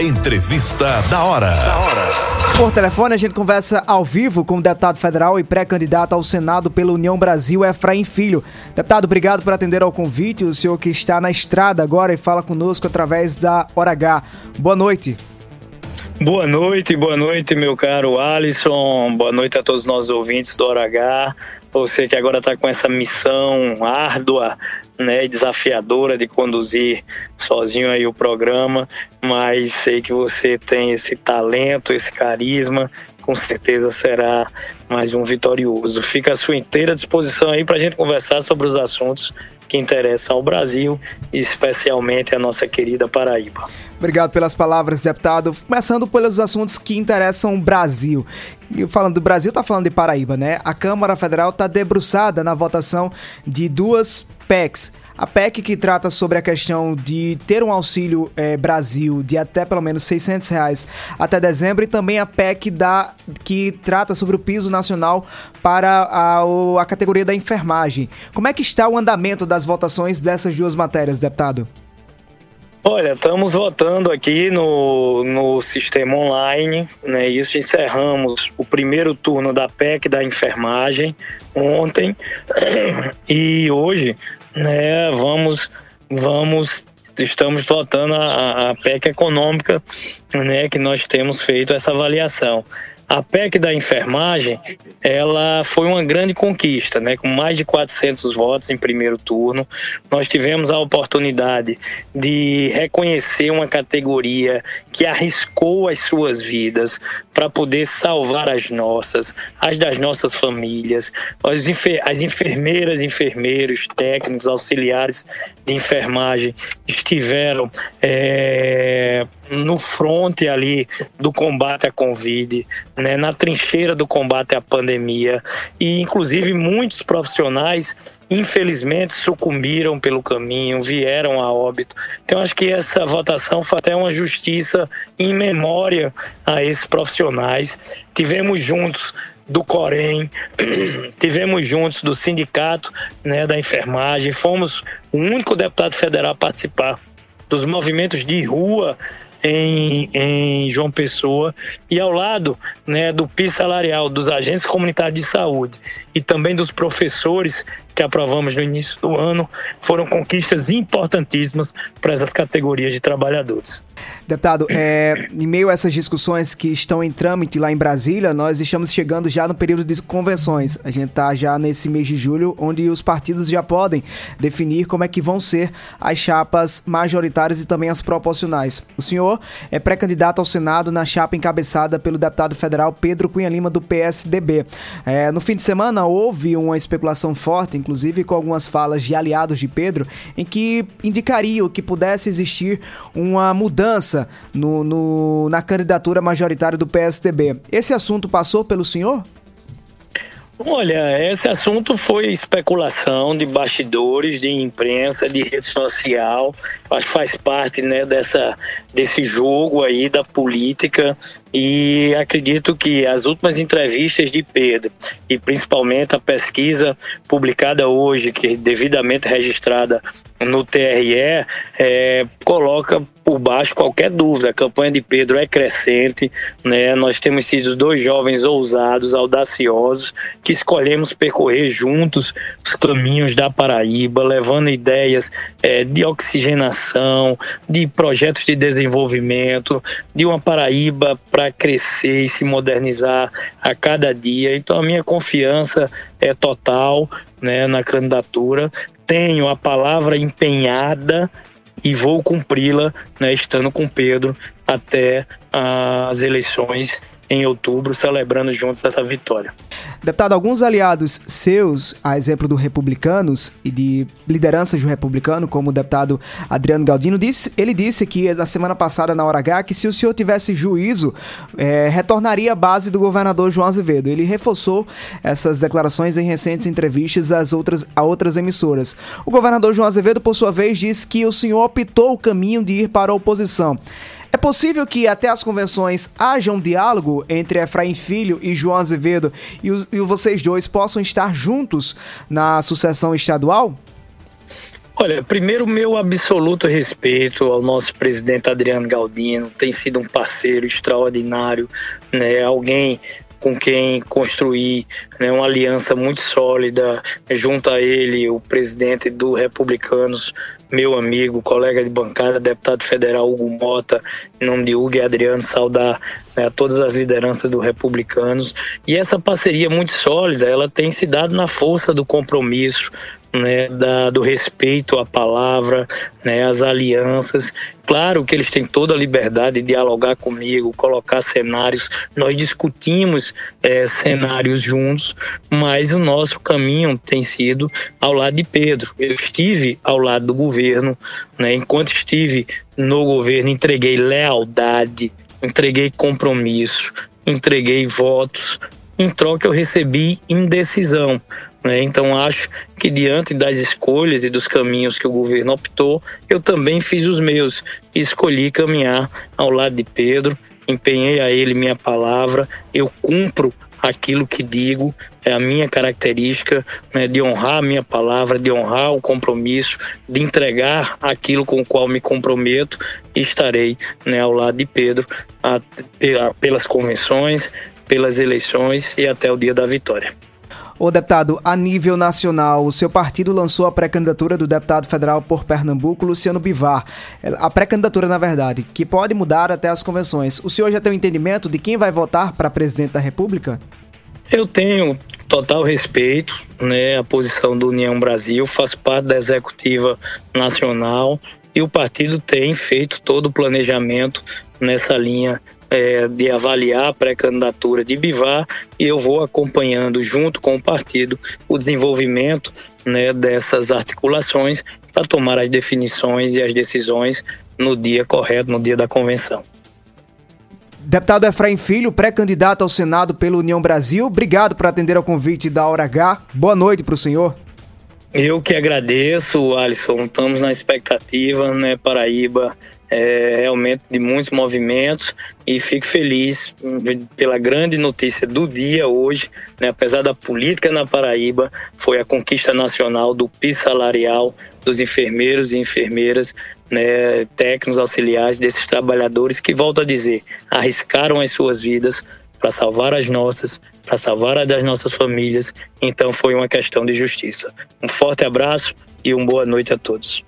Entrevista da hora. Por telefone, a gente conversa ao vivo com o deputado federal e pré-candidato ao Senado pela União Brasil, Efraim Filho. Deputado, obrigado por atender ao convite. O senhor que está na estrada agora e fala conosco através da Hora H. Boa noite. Boa noite, boa noite, meu caro Alisson. Boa noite a todos os nossos ouvintes do Hora H. Você que agora está com essa missão árdua né, desafiadora de conduzir sozinho aí o programa, mas sei que você tem esse talento, esse carisma, com certeza será mais um vitorioso. Fica à sua inteira disposição aí para a gente conversar sobre os assuntos que interessam ao Brasil especialmente a nossa querida Paraíba. Obrigado pelas palavras, deputado. Começando pelos assuntos que interessam o Brasil. E falando do Brasil, tá falando de Paraíba, né? A Câmara Federal está debruçada na votação de duas PECs. A PEC que trata sobre a questão de ter um auxílio é, Brasil de até pelo menos 600 reais até dezembro e também a PEC da, que trata sobre o piso nacional para a, a categoria da enfermagem. Como é que está o andamento das votações dessas duas matérias, deputado? Olha, estamos votando aqui no, no sistema online, né? Isso encerramos o primeiro turno da PEC da enfermagem ontem e hoje, né? Vamos, vamos, estamos votando a, a PEC econômica, né? Que nós temos feito essa avaliação. A PEC da enfermagem, ela foi uma grande conquista, né? Com mais de 400 votos em primeiro turno, nós tivemos a oportunidade de reconhecer uma categoria que arriscou as suas vidas para poder salvar as nossas, as das nossas famílias, as, enfermeiras, enfermeiros, técnicos, auxiliares de enfermagem estiveram é, no fronte ali do combate à Covid, né, na trincheira do combate à pandemia e inclusive muitos profissionais infelizmente sucumbiram pelo caminho, vieram a óbito. Então acho que essa votação foi até uma justiça em memória a esses profissionais. Tivemos juntos do Corém, tivemos juntos do sindicato né, da enfermagem, fomos o único deputado federal a participar dos movimentos de rua em, em João Pessoa e ao lado né, do PIS salarial dos agentes comunitários de saúde e também dos professores que aprovamos no início do ano foram conquistas importantíssimas para essas categorias de trabalhadores. Deputado, é, em meio a essas discussões que estão em trâmite lá em Brasília, nós estamos chegando já no período de convenções. A gente está já nesse mês de julho, onde os partidos já podem definir como é que vão ser as chapas majoritárias e também as proporcionais. O senhor é pré-candidato ao Senado na chapa encabeçada pelo deputado federal Pedro Cunha Lima, do PSDB. É, no fim de semana houve uma especulação forte inclusive com algumas falas de aliados de Pedro, em que indicariam que pudesse existir uma mudança no, no, na candidatura majoritária do PSDB. Esse assunto passou pelo senhor? Olha, esse assunto foi especulação de bastidores, de imprensa, de rede social. Acho que faz parte né, dessa, desse jogo aí da política e acredito que as últimas entrevistas de Pedro e principalmente a pesquisa publicada hoje, que é devidamente registrada no TRE, é, coloca por baixo qualquer dúvida. A campanha de Pedro é crescente, né? Nós temos sido dois jovens ousados, audaciosos, que escolhemos percorrer juntos os caminhos da Paraíba, levando ideias é, de oxigenação, de projetos de desenvolvimento, de uma Paraíba para para crescer e se modernizar a cada dia. Então a minha confiança é total né, na candidatura. Tenho a palavra empenhada e vou cumpri-la, né, estando com Pedro até as eleições em outubro, celebrando juntos essa vitória. Deputado, alguns aliados seus, a exemplo do Republicanos e de lideranças do Republicano, como o deputado Adriano Galdino, disse, ele disse que na semana passada, na hora H, que se o senhor tivesse juízo, é, retornaria à base do governador João Azevedo. Ele reforçou essas declarações em recentes entrevistas às outras, a outras emissoras. O governador João Azevedo, por sua vez, disse que o senhor optou o caminho de ir para a oposição. É possível que até as convenções haja um diálogo entre Efraim Filho e João Azevedo e, e vocês dois possam estar juntos na sucessão estadual? Olha, primeiro, meu absoluto respeito ao nosso presidente Adriano Galdino, tem sido um parceiro extraordinário, né? Alguém com quem construir né, uma aliança muito sólida junto a ele, o presidente do Republicanos, meu amigo, colega de bancada, deputado federal Hugo Mota, em nome de Hugo e Adriano, saudar né, todas as lideranças do Republicanos. E essa parceria muito sólida, ela tem se dado na força do compromisso, né, da, do respeito à palavra, né, às alianças. Claro que eles têm toda a liberdade de dialogar comigo, colocar cenários. Nós discutimos é, cenários juntos, mas o nosso caminho tem sido ao lado de Pedro. Eu estive ao lado do governo, né, enquanto estive no governo, entreguei lealdade, entreguei compromisso, entreguei votos. Em troca, eu recebi indecisão. Né? Então, acho que diante das escolhas e dos caminhos que o governo optou, eu também fiz os meus e escolhi caminhar ao lado de Pedro, empenhei a ele minha palavra, eu cumpro aquilo que digo, é a minha característica né, de honrar a minha palavra, de honrar o compromisso, de entregar aquilo com o qual me comprometo e estarei né, ao lado de Pedro a, pelas convenções, pelas eleições e até o dia da vitória. O deputado, a nível nacional, o seu partido lançou a pré-candidatura do deputado federal por Pernambuco, Luciano Bivar. A pré-candidatura, na verdade, que pode mudar até as convenções. O senhor já tem um entendimento de quem vai votar para presidente da República? Eu tenho total respeito né, à posição do União Brasil, faço parte da executiva nacional e o partido tem feito todo o planejamento nessa linha é, de avaliar a pré-candidatura de Bivar e eu vou acompanhando junto com o partido o desenvolvimento né, dessas articulações para tomar as definições e as decisões no dia correto, no dia da convenção. Deputado Efraim Filho, pré-candidato ao Senado pela União Brasil, obrigado por atender ao convite da Hora H. Boa noite para o senhor. Eu que agradeço, Alisson. Estamos na expectativa, né, Paraíba é, realmente de muitos movimentos e fico feliz pela grande notícia do dia hoje, né, apesar da política na Paraíba, foi a conquista nacional do piso salarial dos enfermeiros e enfermeiras, né, técnicos auxiliares desses trabalhadores que, volto a dizer, arriscaram as suas vidas para salvar as nossas, para salvar a das nossas famílias. Então foi uma questão de justiça. Um forte abraço e uma boa noite a todos.